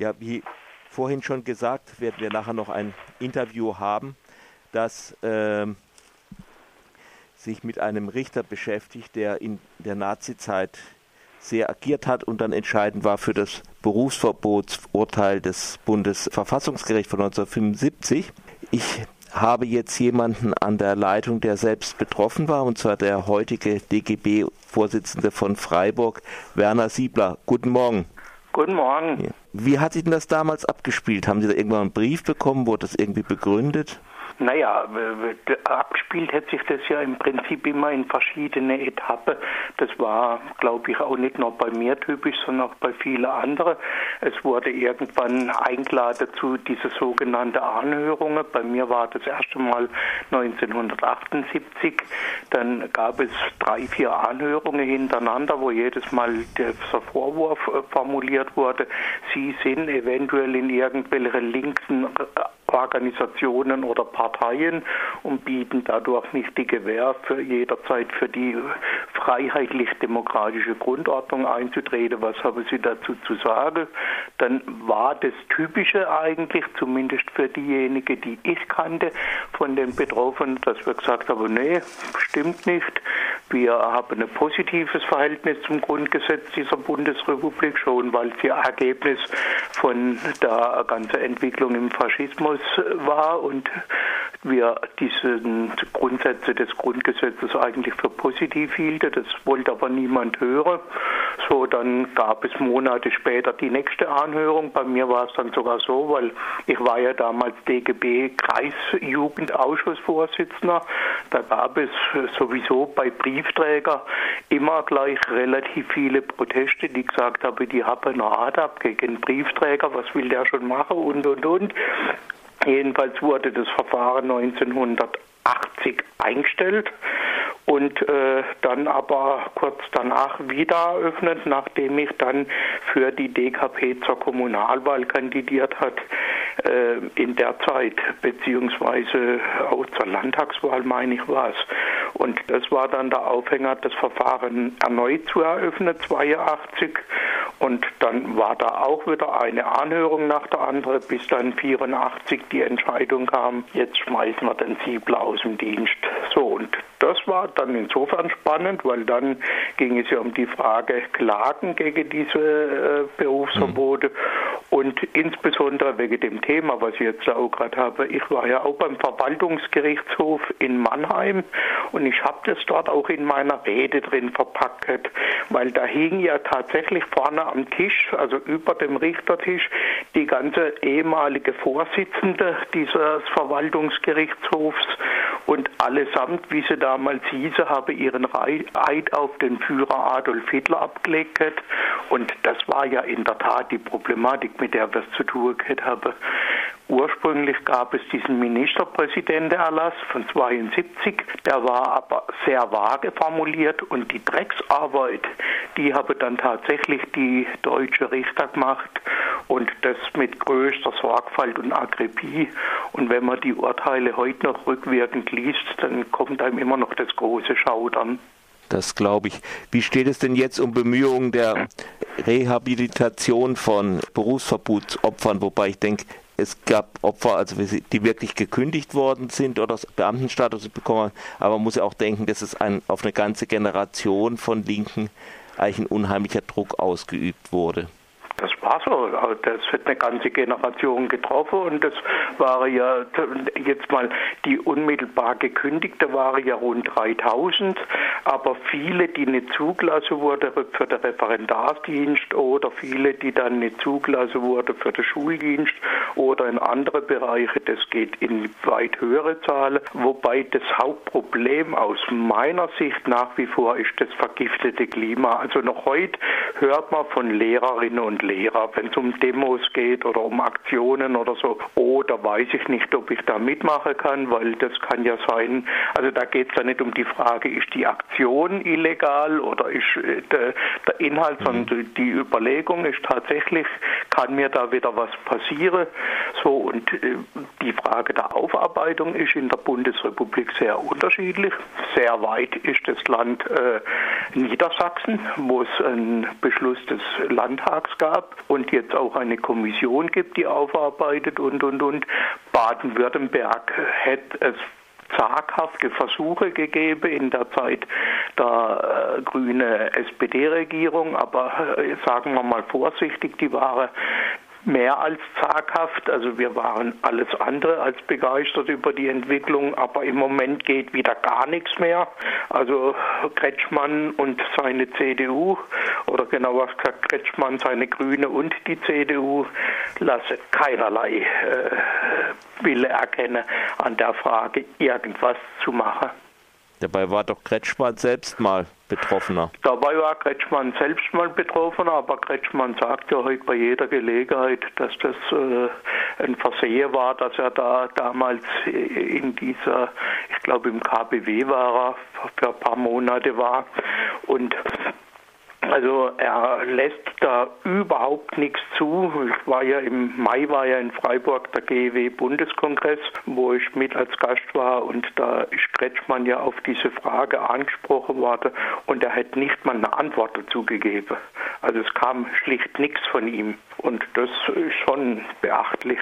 Ja, wie vorhin schon gesagt, werden wir nachher noch ein Interview haben, das äh, sich mit einem Richter beschäftigt, der in der Nazizeit sehr agiert hat und dann entscheidend war für das Berufsverbotsurteil des Bundesverfassungsgerichts von 1975. Ich habe jetzt jemanden an der Leitung, der selbst betroffen war, und zwar der heutige DGB-Vorsitzende von Freiburg, Werner Siebler. Guten Morgen. Guten Morgen. Wie hat sich denn das damals abgespielt? Haben Sie da irgendwann einen Brief bekommen? Wurde das irgendwie begründet? Naja, abgespielt hat sich das ja im Prinzip immer in verschiedene Etappen. Das war, glaube ich, auch nicht nur bei mir typisch, sondern auch bei vielen anderen. Es wurde irgendwann eingeladen zu diese sogenannten Anhörungen. Bei mir war das erste Mal 1978. Dann gab es drei, vier Anhörungen hintereinander, wo jedes Mal der Vorwurf äh, formuliert wurde, Sie sind eventuell in irgendwelchen linken Organisationen oder Parteien und bieten dadurch nicht die Gewähr für jederzeit für die freiheitlich-demokratische Grundordnung einzutreten. Was haben Sie dazu zu sagen? Dann war das Typische eigentlich, zumindest für diejenigen, die ich kannte, von den Betroffenen, dass wir gesagt haben, nee, stimmt nicht. Wir haben ein positives Verhältnis zum Grundgesetz dieser Bundesrepublik schon, weil ja Ergebnis von der ganzen Entwicklung im Faschismus war und wir diese Grundsätze des Grundgesetzes eigentlich für positiv hielten. Das wollte aber niemand hören. So, dann gab es Monate später die nächste Anhörung. Bei mir war es dann sogar so, weil ich war ja damals DGB Kreisjugendausschussvorsitzender. Da gab es sowieso bei Briefträger immer gleich relativ viele Proteste, die gesagt haben, die haben eine Art ab gegen Briefträger, was will der schon machen und und und. Jedenfalls wurde das Verfahren 1980 eingestellt und äh, dann aber kurz danach wieder eröffnet, nachdem ich dann für die DKP zur Kommunalwahl kandidiert hat äh, in der Zeit, beziehungsweise auch zur Landtagswahl, meine ich war es. Und das war dann der Aufhänger, das Verfahren erneut zu eröffnen, 82. Und dann war da auch wieder eine Anhörung nach der anderen, bis dann 84 die Entscheidung kam, jetzt schmeißen wir den Siebler aus dem Dienst. So, und das war dann insofern spannend, weil dann ging es ja um die Frage Klagen gegen diese äh, Berufsverbote mhm. Und insbesondere wegen dem Thema, was ich jetzt auch gerade habe. Ich war ja auch beim Verwaltungsgerichtshof in Mannheim und ich habe das dort auch in meiner Rede drin verpackt, weil da hing ja tatsächlich vorne am Tisch, also über dem Richtertisch, die ganze ehemalige Vorsitzende dieses Verwaltungsgerichtshofs und allesamt, wie sie damals hieße, habe ihren Eid auf den Führer Adolf Hitler abgelegt. Und das war ja in der Tat die Problematik, mit der wir es zu tun gehabt haben. Ursprünglich gab es diesen Ministerpräsidentenerlass von 72, der war aber sehr vage formuliert und die Drecksarbeit, die habe dann tatsächlich die deutsche Richter gemacht und das mit größter Sorgfalt und Akribie. Und wenn man die Urteile heute noch rückwirkend liest, dann kommt einem immer noch das große Schaudern. Das glaube ich. Wie steht es denn jetzt um Bemühungen der Rehabilitation von Berufsverbotsopfern? Wobei ich denke, es gab Opfer, also die wirklich gekündigt worden sind oder Beamtenstatus bekommen haben. Aber man muss ja auch denken, dass es ein, auf eine ganze Generation von Linken eigentlich ein unheimlicher Druck ausgeübt wurde. War so. Also das hat eine ganze Generation getroffen und das war ja jetzt mal die unmittelbar gekündigte waren ja rund 3000, aber viele, die nicht zugelassen wurden für den Referendarsdienst oder viele, die dann nicht zugelassen wurden für den Schuldienst oder in andere Bereiche, das geht in weit höhere Zahlen, wobei das Hauptproblem aus meiner Sicht nach wie vor ist das vergiftete Klima. Also noch heute hört man von Lehrerinnen und Lehrern, Lehrer, wenn es um Demos geht oder um Aktionen oder so. Oh, da weiß ich nicht, ob ich da mitmachen kann, weil das kann ja sein. Also da geht es ja nicht um die Frage, ist die Aktion illegal oder ist äh, der, der Inhalt, mhm. sondern die Überlegung ist tatsächlich, kann mir da wieder was passieren. So So, und äh, die Frage der Aufarbeitung ist in der Bundesrepublik sehr unterschiedlich. Sehr weit ist das Land äh, Niedersachsen, wo es einen Beschluss des Landtags gab und jetzt auch eine Kommission gibt, die aufarbeitet und, und, und. Baden-Württemberg hätte es zaghafte Versuche gegeben in der Zeit der äh, grüne SPD-Regierung, aber äh, sagen wir mal vorsichtig, die waren mehr als zaghaft. Also wir waren alles andere als begeistert über die Entwicklung, aber im Moment geht wieder gar nichts mehr. Also Kretschmann und seine CDU oder genauer gesagt Kretschmann, seine Grüne und die CDU lassen keinerlei äh, Wille erkennen, an der Frage irgendwas zu machen. Dabei war doch Kretschmann selbst mal Betroffener. Dabei war Kretschmann selbst mal Betroffener, aber Kretschmann sagt ja heute bei jeder Gelegenheit, dass das äh, ein Versehen war, dass er da damals in dieser, ich glaube im KBW war er, für ein paar Monate war und also er lässt da überhaupt nichts zu. Ich war ja im Mai war ja in Freiburg der GEW Bundeskongress, wo ich mit als Gast war und da ist Kretschmann ja auf diese Frage angesprochen worden und er hat nicht mal eine Antwort dazu gegeben. Also es kam schlicht nichts von ihm und das ist schon beachtlich.